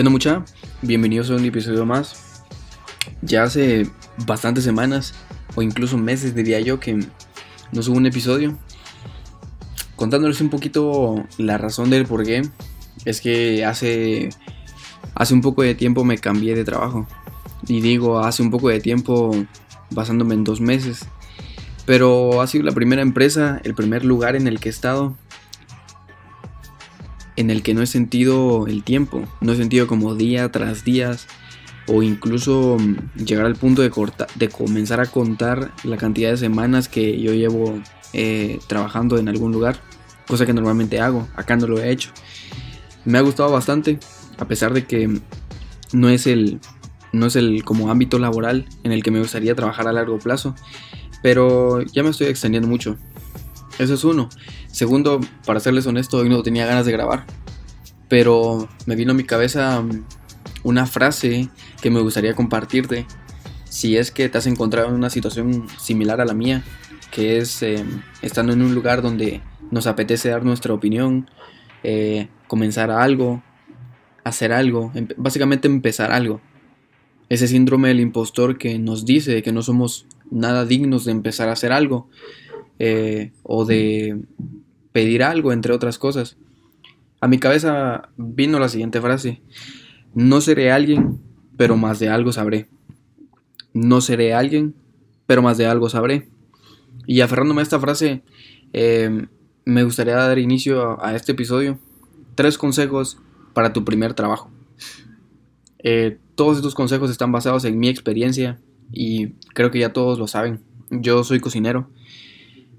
¿Qué mucha? Bienvenidos a un episodio más. Ya hace bastantes semanas o incluso meses diría yo que no subo un episodio. Contándoles un poquito la razón del por qué. Es que hace, hace un poco de tiempo me cambié de trabajo. Y digo hace un poco de tiempo basándome en dos meses. Pero ha sido la primera empresa, el primer lugar en el que he estado en el que no he sentido el tiempo, no he sentido como día tras día o incluso mm, llegar al punto de, comenzar a contar la cantidad de semanas que yo llevo eh, trabajando en algún lugar, cosa que normalmente hago, acá no lo he hecho. Me ha gustado bastante, a pesar de que no es el, no es el como ámbito laboral en el que me gustaría trabajar a largo plazo, pero ya me estoy extendiendo mucho. Eso es uno. Segundo, para serles honesto, hoy no tenía ganas de grabar. Pero me vino a mi cabeza mm, una frase que me gustaría compartirte. Si es que te has encontrado en una situación similar a la mía, que es em, estando en un lugar donde nos apetece dar nuestra opinión, eh, comenzar algo, hacer algo, básicamente empezar algo. Ese síndrome del impostor que nos dice que no somos nada dignos de empezar a hacer algo eh, o de pedir algo, entre otras cosas. A mi cabeza vino la siguiente frase. No seré alguien, pero más de algo sabré. No seré alguien, pero más de algo sabré. Y aferrándome a esta frase, em, me gustaría dar inicio a, este episodio. Tres consejos para tu primer trabajo. Eh, todos estos consejos están basados en mi experiencia y creo que ya todos lo saben. Yo soy cocinero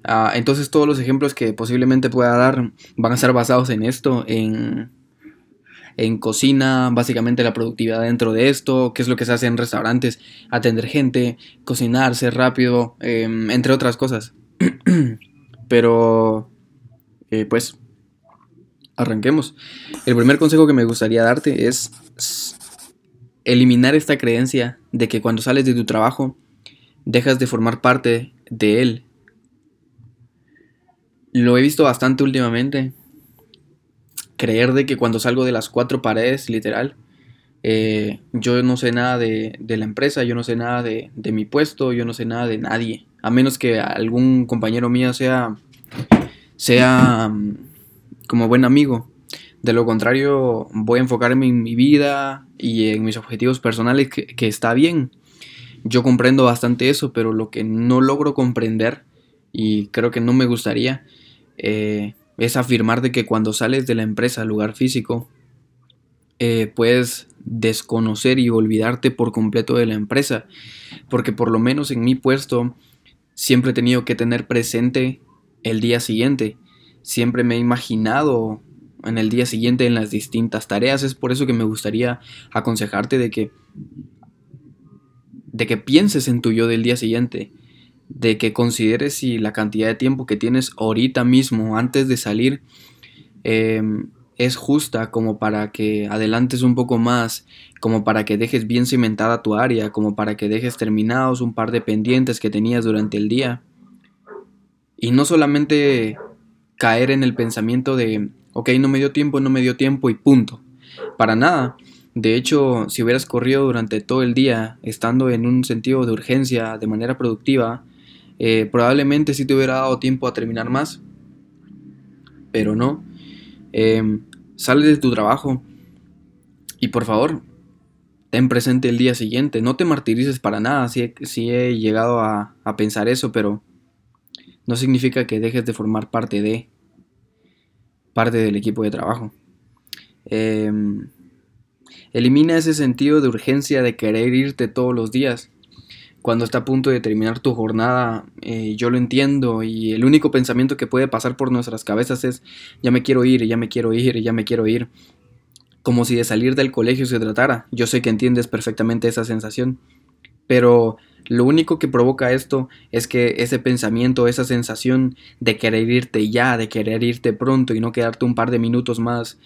Ah, entonces todos los ejemplos que posiblemente pueda dar van a estar basados en esto, en, en cocina, básicamente la productividad dentro de esto, qué es lo que se hace en restaurantes, atender gente, cocinar, ser rápido, em, entre otras cosas. Pero, eh, pues, arranquemos. El primer consejo que me gustaría darte es eliminar esta creencia de que cuando sales de tu trabajo dejas de formar parte de él lo he visto bastante últimamente. Creer de que cuando salgo de las cuatro paredes, literal, eh, yo no sé nada de, la empresa, yo no sé nada de, mi puesto, yo no sé nada de nadie. A menos que algún compañero mío sea, sea mm, como buen amigo. De lo contrario, voy a enfocarme en mi vida y en mis objetivos personales, que, que está bien. Yo comprendo bastante eso, pero lo que no logro comprender, y creo que no me gustaría, eh, es afirmar de que cuando sales de la empresa al lugar físico, eh, puedes desconocer y olvidarte por completo de la empresa. Porque por lo menos en mi puesto siempre he tenido que tener presente el día siguiente. Siempre me he imaginado en el día siguiente en las distintas tareas. Es por eso que me gustaría aconsejarte de que de que pienses en tu yo del día siguiente de que consideres si la cantidad de tiempo que tienes ahorita mismo antes de salir em, es justa como para que adelantes un poco más, como para que dejes bien cimentada tu área, como para que dejes terminados un par de pendientes que tenías durante el día. Y no solamente caer en el pensamiento de, ok, no me dio tiempo, no me dio tiempo y punto. Para nada. De hecho, si hubieras corrido durante todo el día, estando en un sentido de urgencia, de manera productiva, eh, probablemente sí te hubiera dado tiempo a terminar más, pero no. Em, sale de tu trabajo y por favor, ten presente el día siguiente. No te martirices para nada. Sí, he llegado a, pensar eso, pero no significa que dejes de formar parte de parte del equipo de trabajo. Em, elimina ese sentido de urgencia de querer irte todos los días cuando está a punto de terminar tu jornada, eh, yo lo entiendo y el único pensamiento que puede pasar por nuestras cabezas es ya me quiero ir, ya me quiero ir, ya me quiero ir. Como si de salir del colegio se tratara. Yo sé que entiendes perfectamente esa sensación. Pero lo único que provoca esto es que ese pensamiento, esa sensación de querer irte ya, de querer irte pronto y no quedarte un par de minutos más,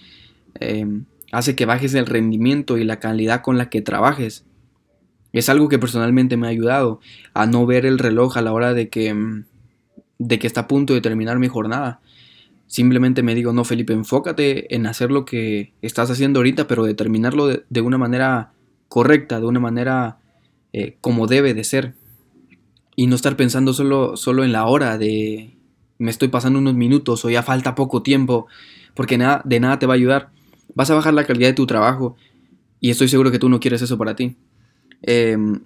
eh, hace que bajes el rendimiento y la calidad con la que trabajes. Es algo que personalmente me ha ayudado a no ver el reloj a la hora de que, mm, de que está a punto de terminar mi jornada. Simplemente me digo, no, Felipe, enfócate en hacer lo que estás haciendo ahorita, pero determinarlo de, de una manera correcta, de una manera eh, como debe de ser. Y no estar pensando solo, solo en la hora de me estoy pasando unos minutos o ya falta poco tiempo, porque nada, de nada te va a ayudar. Vas a bajar la calidad de tu trabajo y estoy seguro que tú no quieres eso para ti. Em,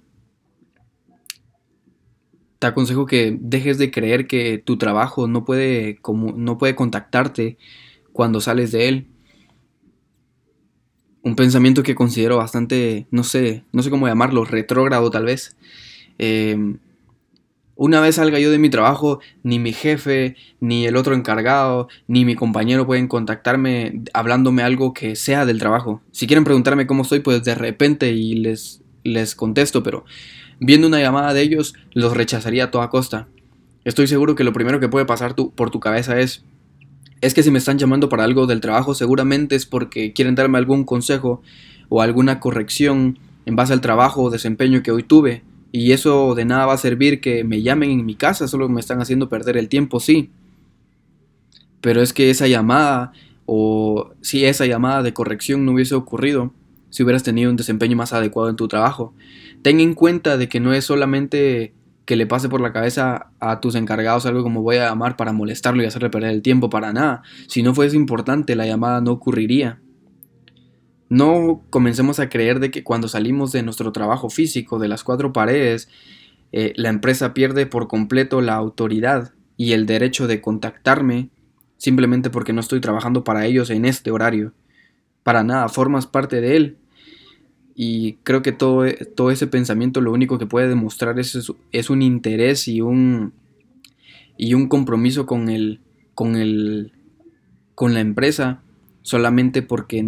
te aconsejo que dejes de creer que tu trabajo no puede, como, no puede contactarte cuando sales de él. Un pensamiento que considero bastante, no sé, no sé cómo llamarlo, retrógrado tal vez. Em, una vez salga yo de mi trabajo, ni mi jefe, ni el otro encargado, ni mi compañero pueden contactarme hablándome algo que sea del trabajo. Si quieren preguntarme cómo estoy, pues de repente y les, les contesto, pero viendo una llamada de ellos, los rechazaría a toda costa. Estoy seguro que lo primero que puede pasar por tu cabeza es, es que si me están llamando para algo del trabajo, seguramente es porque quieren darme algún consejo o alguna corrección en base al trabajo o desempeño que hoy tuve. Y eso de nada va a servir que me llamen en mi casa, solo me están haciendo perder el tiempo, sí. Pero es que esa llamada, o si esa llamada de corrección no hubiese ocurrido, si hubieras tenido un desempeño más adecuado en tu trabajo. Ten en cuenta de que no es solamente que le pase por la cabeza a tus encargados algo como voy a llamar para molestarlo y hacerle perder el tiempo para nada. Si no fuese importante, la llamada no ocurriría. No comencemos a creer de que cuando salimos de nuestro trabajo físico, de las cuatro paredes, eh, la empresa pierde por completo la autoridad y el derecho de contactarme simplemente porque no estoy trabajando para ellos en este horario. Para nada, formas parte de él y creo que todo, todo ese pensamiento lo único que puede demostrar es, es un interés y un, y un compromiso con, el, con, el, con la empresa solamente porque,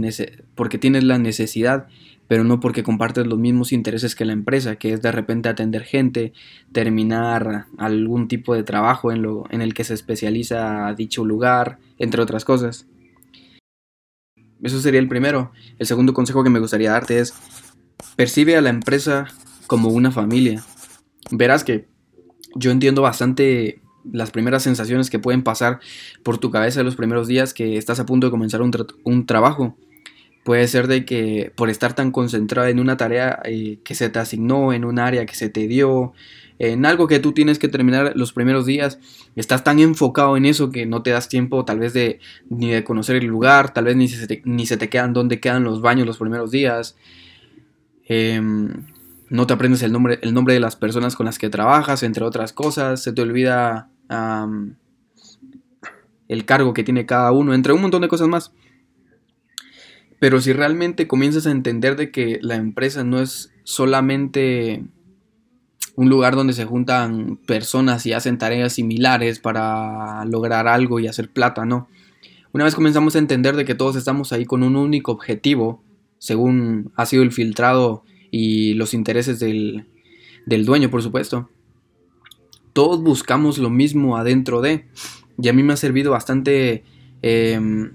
porque tienes la necesidad, pero no porque compartes los mismos intereses que la empresa, que es de repente atender gente, terminar algún tipo de trabajo en, lo, en el que se especializa dicho lugar, entre otras cosas. Eso sería el primero. El segundo consejo que me gustaría darte es percibe a la empresa como una familia. Verás que yo entiendo bastante las primeras sensaciones que pueden pasar por tu cabeza los primeros días que estás a punto de comenzar un, trabajo. Puede ser de que por estar tan concentrada en una tarea eh, que se te asignó, en un área que se te dio, en algo que tú tienes que terminar los primeros días, estás tan enfocado en eso que no te das tiempo tal vez de ni de conocer el lugar, tal vez ni se te, ni se te quedan dónde quedan los baños los primeros días, Em, no te aprendes el nombre, el nombre de las personas con las que trabajas, entre otras cosas, se te olvida el cargo que tiene cada uno, entre un montón de cosas más. Pero si realmente comienzas a entender de que la empresa no es solamente un lugar donde se juntan personas y hacen tareas similares para lograr algo y hacer plata, no. Una vez comenzamos a entender de que todos estamos ahí con un único objetivo, según ha sido el filtrado y los intereses del, dueño, por supuesto. Todos buscamos lo mismo adentro de, y a mí me ha servido bastante em,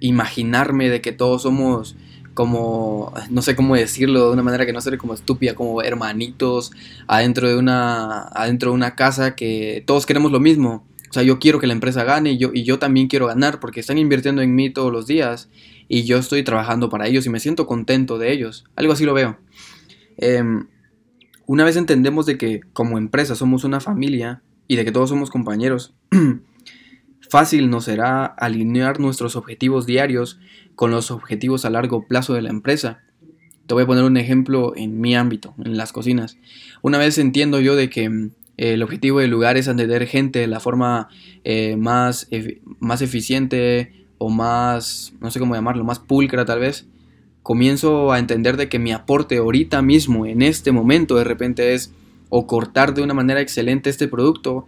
imaginarme de que todos somos como, no sé cómo decirlo de una manera que no sea como estúpida, como hermanitos adentro de una, adentro de una casa que todos queremos lo mismo. O sea, yo quiero que la empresa gane y yo, y yo también quiero ganar porque están invirtiendo en mí todos los días y yo estoy trabajando para ellos y me siento contento de ellos. Algo así lo veo. Em, una vez entendemos de que como empresa somos una familia y de que todos somos compañeros, fácil nos será alinear nuestros objetivos diarios con los objetivos a largo plazo de la empresa. Te voy a poner un ejemplo en mi ámbito, en las cocinas. Una vez entiendo yo de que el objetivo del lugar es atender gente de la forma eh, más, más eficiente o más, no sé cómo llamarlo, más pulcra tal vez, comienzo a entender de que mi aporte ahorita mismo, en este momento, de repente es o cortar de una manera excelente este producto,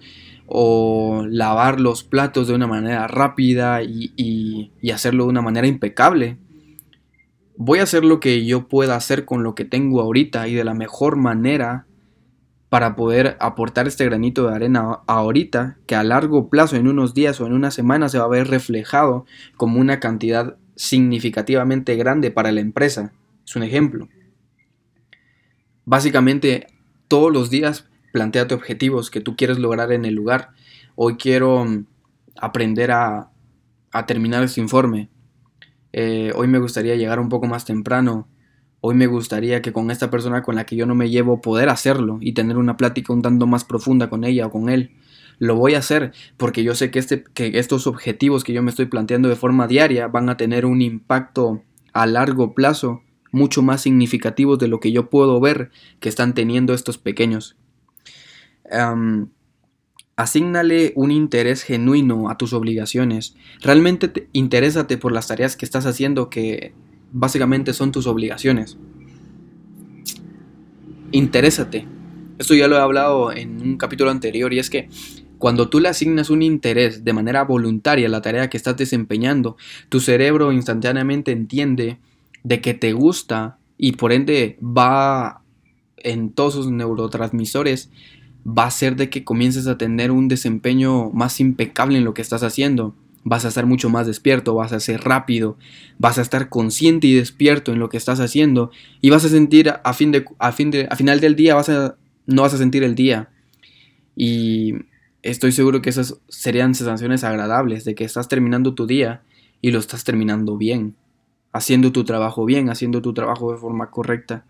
o lavar los platos de una manera rápida y, hacerlo de una manera impecable. Voy a hacer lo que yo pueda hacer con lo que tengo ahorita y de la mejor manera para poder aportar este granito de arena ahorita, que a largo plazo, en unos días o en una semana, se va a ver reflejado como una cantidad significativamente grande para la empresa. Es un ejemplo. Básicamente, todos los días planteate objetivos que tú quieres lograr en el lugar. Hoy quiero mm, aprender a, a terminar este informe. Eh, hoy me gustaría llegar un poco más temprano. Hoy me gustaría que con esta persona con la que yo no me llevo poder hacerlo y tener una plática un tanto más profunda con ella o con él. Lo voy a hacer porque yo sé que, este, que estos objetivos que yo me estoy planteando de forma diaria van a tener un impacto a largo plazo mucho más significativos de lo que yo puedo ver que están teniendo estos pequeños. Um, Asígnale un interés genuino a tus obligaciones. Realmente te, interésate por las tareas que estás haciendo que básicamente son tus obligaciones. Interésate. Esto ya lo he hablado en un capítulo anterior y es que cuando tú le asignas un interés de manera voluntaria a la tarea que estás desempeñando, tu cerebro instantáneamente entiende de que te gusta y por ende va en todos sus neurotransmisores va a ser de que comiences a tener un desempeño más impecable en lo que estás haciendo. Vas a estar mucho más despierto, vas a ser rápido, vas a estar consciente y despierto en lo que estás haciendo y vas a sentir a fin de a fin de a final del día vas a no vas a sentir el día. Y estoy seguro que esas serían sensaciones agradables de que estás terminando tu día y lo estás terminando bien, haciendo tu trabajo bien, haciendo tu trabajo de forma correcta.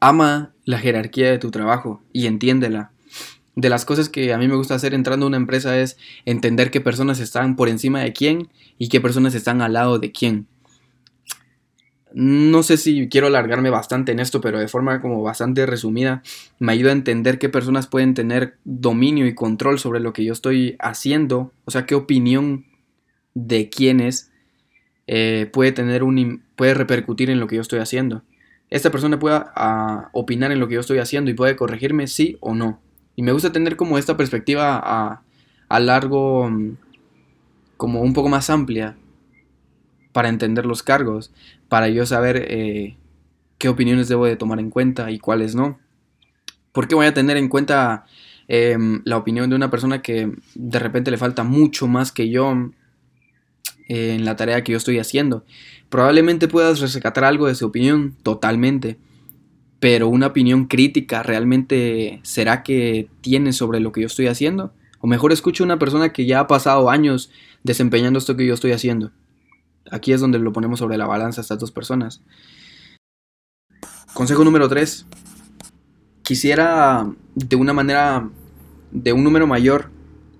Ama la jerarquía de tu trabajo y entiéndela. De las cosas que a mí me gusta hacer entrando a una empresa es entender qué personas están por encima de quién y qué personas están al lado de quién. No sé si quiero alargarme bastante en esto, pero de forma como bastante resumida, me ayuda a entender qué personas pueden tener dominio y control sobre lo que yo estoy haciendo, o sea, qué opinión de quiénes eh, puede tener un puede repercutir en lo que yo estoy haciendo esta persona pueda ah, opinar en lo que yo estoy haciendo y puede corregirme sí o no. Y me gusta tener como esta perspectiva a, a largo, mm, como un poco más amplia, para entender los cargos, para yo saber eh, qué opiniones debo de tomar en cuenta y cuáles no. ¿Por qué voy a tener en cuenta em, la opinión de una persona que de repente le falta mucho más que yo en la tarea que yo estoy haciendo? Probablemente puedas rescatar algo de su opinión, totalmente. Pero una opinión crítica realmente será que tiene sobre lo que yo estoy haciendo. O mejor escucho a una persona que ya ha pasado años desempeñando esto que yo estoy haciendo. Aquí es donde lo ponemos sobre la balanza estas dos personas. Consejo número 3. Quisiera de una manera, de un número mayor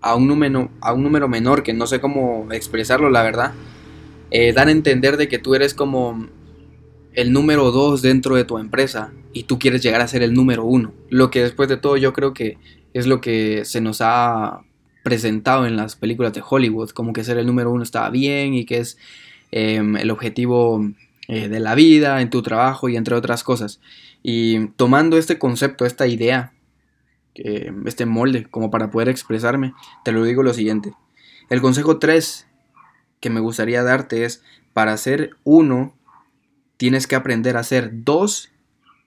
a un número, a un número menor, que no sé cómo expresarlo, la verdad eh, dan a entender de que tú eres como el número dos dentro de tu empresa y tú quieres llegar a ser el número uno. Lo que después de todo yo creo que es lo que se nos ha presentado en las películas de Hollywood, como que ser el número uno está bien y que es em, el objetivo eh, de la vida, en tu trabajo y entre otras cosas. Y tomando este concepto, esta idea, este molde, como para poder expresarme, te lo digo lo siguiente. El consejo 3 que me gustaría darte es, para ser uno, tienes que aprender a ser dos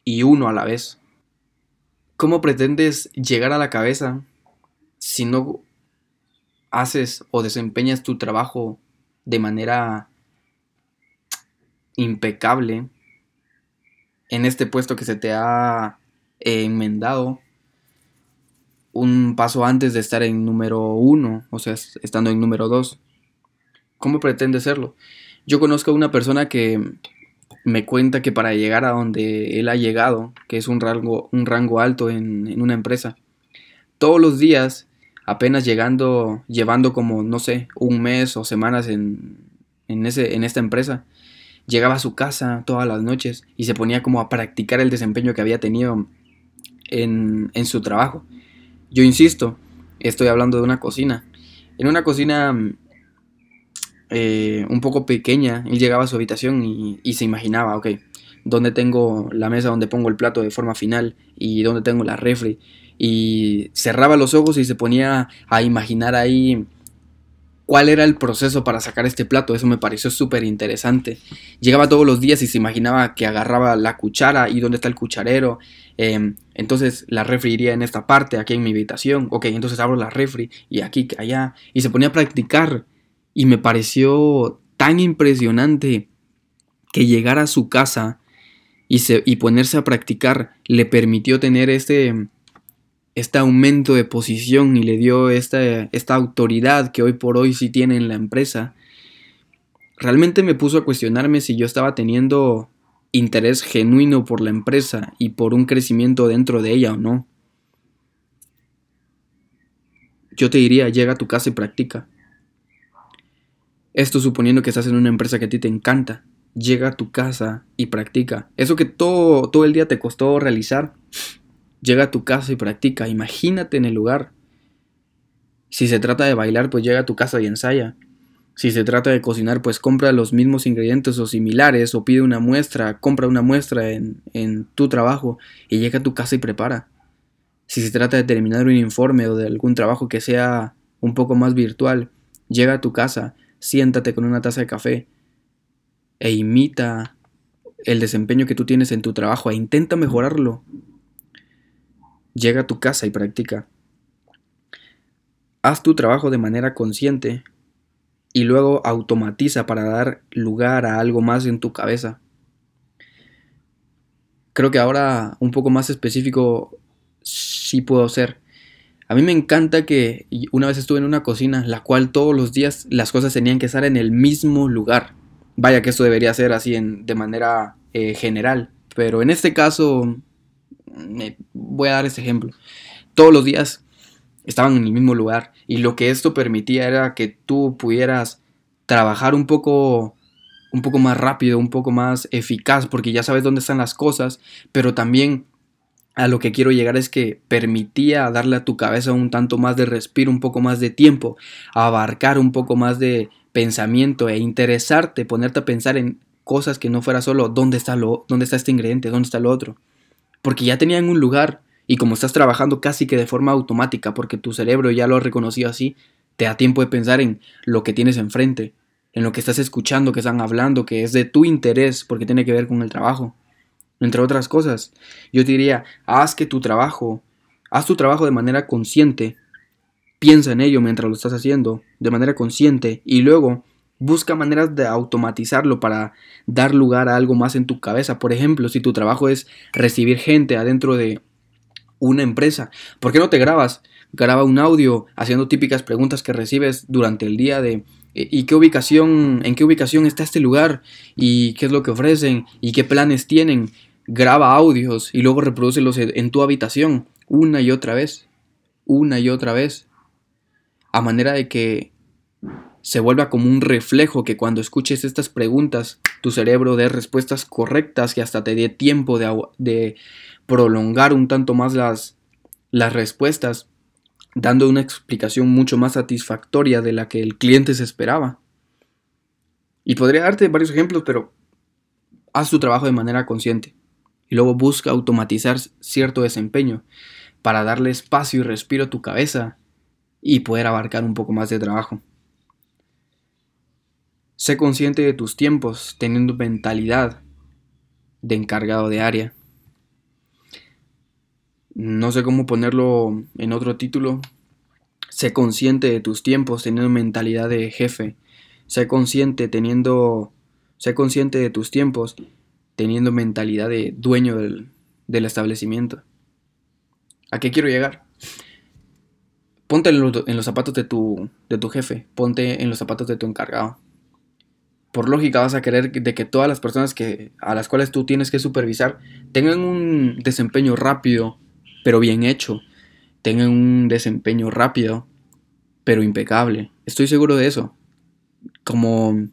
y uno a la vez. ¿Cómo pretendes llegar a la cabeza si no haces o desempeñas tu trabajo de manera impecable en este puesto que se te ha enmendado un paso antes de estar en número uno, o sea, estando en número dos? ¿Cómo pretende serlo? Yo conozco a una persona que me cuenta que para llegar a donde él ha llegado, que es un rango, un rango alto en, una empresa, todos los días, apenas llegando, llevando como, no sé, un mes o semanas en, ese, en esta empresa, llegaba a su casa todas las noches y se ponía como a practicar el desempeño que había tenido en, en su trabajo. Yo insisto, estoy hablando de una cocina. En una cocina eh, un poco pequeña, él llegaba a su habitación y, se imaginaba, ok, dónde tengo la mesa donde pongo el plato de forma final y dónde tengo la refri. Y cerraba los ojos y se ponía a imaginar ahí cuál era el proceso para sacar este plato. Eso me pareció súper interesante. Llegaba todos los días y se imaginaba que agarraba la cuchara y dónde está el cucharero. Em, entonces la refri iría en esta parte, aquí en mi habitación. Ok, entonces abro la refri y aquí, allá. Y se ponía a practicar y me pareció tan impresionante que llegar a su casa y, y ponerse a practicar le permitió tener este, este aumento de posición y le dio esta, esta autoridad que hoy por hoy sí tiene en la empresa, realmente me puso a cuestionarme si yo estaba teniendo interés genuino por la empresa y por un crecimiento dentro de ella o no. Yo te diría, llega a tu casa y practica. Esto suponiendo que estás en una empresa que a ti te encanta. Llega a tu casa y practica. Eso que todo, todo el día te costó realizar, llega a tu casa y practica. Imagínate en el lugar. Si se trata de bailar, pues llega a tu casa y ensaya. Si se trata de cocinar, pues compra los mismos ingredientes o similares o pide una muestra, compra una muestra en, en, tu trabajo y llega a tu casa y prepara. Si se trata de terminar un informe o de algún trabajo que sea un poco más virtual, llega a tu casa, siéntate con una taza de café e imita el desempeño que tú tienes en tu trabajo e intenta mejorarlo. Llega a tu casa y practica. Haz tu trabajo de manera consciente y luego automatiza para dar lugar a algo más en tu cabeza. Creo que ahora un poco más específico sí puedo ser. A mí me encanta que una vez estuve en una cocina, la cual todos los días las cosas tenían que estar en el mismo lugar. Vaya que esto debería ser así en, de manera eh, general, pero en este caso voy a dar este ejemplo. Todos los días estaban en el mismo lugar y lo que esto permitía era que tú pudieras trabajar un poco un poco más rápido, un poco más eficaz porque ya sabes dónde están las cosas, pero también a lo que quiero llegar es que permitía darle a tu cabeza un tanto más de respiro, un poco más de tiempo, abarcar un poco más de pensamiento e interesarte, ponerte a pensar en cosas que no fuera solo dónde está lo dónde está este ingrediente, dónde está lo otro, porque ya tenían un lugar y como estás trabajando casi que de forma automática, porque tu cerebro ya lo ha reconocido así, te da tiempo de pensar en lo que tienes enfrente, en lo que estás escuchando, que están hablando, que es de tu interés, porque tiene que ver con el trabajo. Entre otras cosas, yo te diría, haz que tu trabajo, haz tu trabajo de manera consciente, piensa en ello mientras lo estás haciendo, de manera consciente, y luego busca maneras de automatizarlo para dar lugar a algo más en tu cabeza. Por ejemplo, si tu trabajo es recibir gente adentro de una empresa. ¿Por qué no te grabas? Graba un audio haciendo típicas preguntas que recibes durante el día de ¿y qué ubicación, en qué ubicación está este lugar? ¿Y qué es lo que ofrecen? ¿Y qué planes tienen? Graba audios y luego reproducelos en tu habitación una y otra vez, una y otra vez, a manera de que se vuelva como un reflejo que cuando escuches estas preguntas tu cerebro dé respuestas correctas y hasta te dé tiempo de prolongar un tanto más las, las respuestas, dando una explicación mucho más satisfactoria de la que el cliente se esperaba. Y podría darte varios ejemplos, pero haz tu trabajo de manera consciente y luego busca automatizar cierto desempeño para darle espacio y respiro a tu cabeza y poder abarcar un poco más de trabajo. Sé consciente de tus tiempos teniendo mentalidad de encargado de área. No sé cómo ponerlo en otro título. Sé consciente de tus tiempos teniendo mentalidad de jefe. Sé consciente teniendo. Sé consciente de tus tiempos teniendo mentalidad de dueño del, del establecimiento. ¿A qué quiero llegar? Ponte en los, en los zapatos de tu, de tu jefe. Ponte en los zapatos de tu encargado por lógica vas a querer de que todas las personas que, a las cuales tú tienes que supervisar tengan un desempeño rápido, pero bien hecho. Tengan un desempeño rápido, pero impecable. Estoy seguro de eso. Como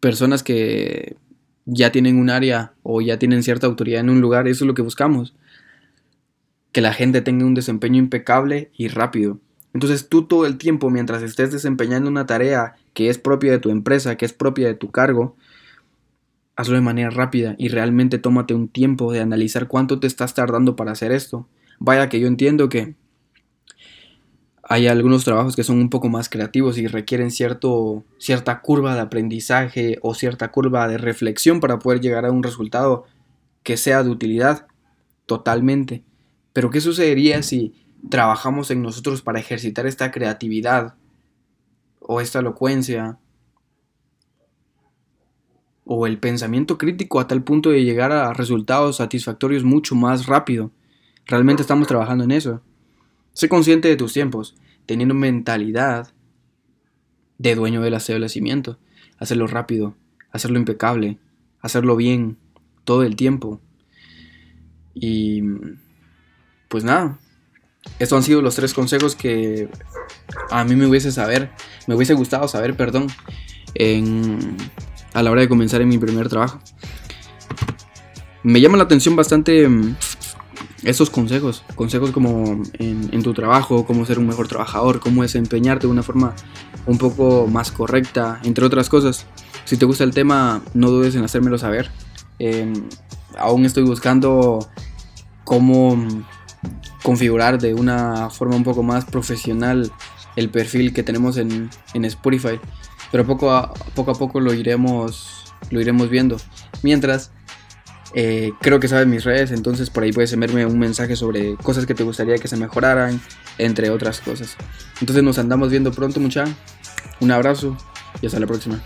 personas que ya tienen un área o ya tienen cierta autoridad en un lugar, eso es lo que buscamos. Que la gente tenga un desempeño impecable y rápido. Entonces tú todo el tiempo, mientras estés desempeñando una tarea que es propia de tu empresa, que es propia de tu cargo, hazlo de manera rápida y realmente tómate un tiempo de analizar cuánto te estás tardando para hacer esto. Vaya que yo entiendo que hay algunos trabajos que son un poco más creativos y requieren cierto, cierta curva de aprendizaje o cierta curva de reflexión para poder llegar a un resultado que sea de utilidad totalmente. Pero ¿qué sucedería si trabajamos en nosotros para ejercitar esta creatividad o esta elocuencia o el pensamiento crítico a tal punto de llegar a resultados satisfactorios mucho más rápido. Realmente estamos trabajando en eso. Sé consciente de tus tiempos, teniendo mentalidad de dueño del establecimiento. Hacerlo rápido, hacerlo impecable, hacerlo bien todo el tiempo. Y pues nada, estos han sido los tres consejos que a mí me hubiese saber, me hubiese gustado saber, perdón, a la hora de comenzar en mi primer trabajo. Me llama la atención bastante mm, estos consejos, consejos como en, tu trabajo, cómo ser un mejor trabajador, cómo desempeñarte de una forma un poco más correcta, entre otras cosas. Si te gusta el tema, no dudes en hacérmelo saber. Em, aún estoy buscando cómo configurar de una forma un poco más profesional el perfil que tenemos en, en Spotify. Pero poco a, poco a poco lo iremos, lo iremos viendo. Mientras, eh, creo que sabes mis redes, entonces por ahí puedes enviarme un mensaje sobre cosas que te gustaría que se mejoraran, entre otras cosas. Entonces nos andamos viendo pronto, mucha. Un abrazo y hasta la próxima.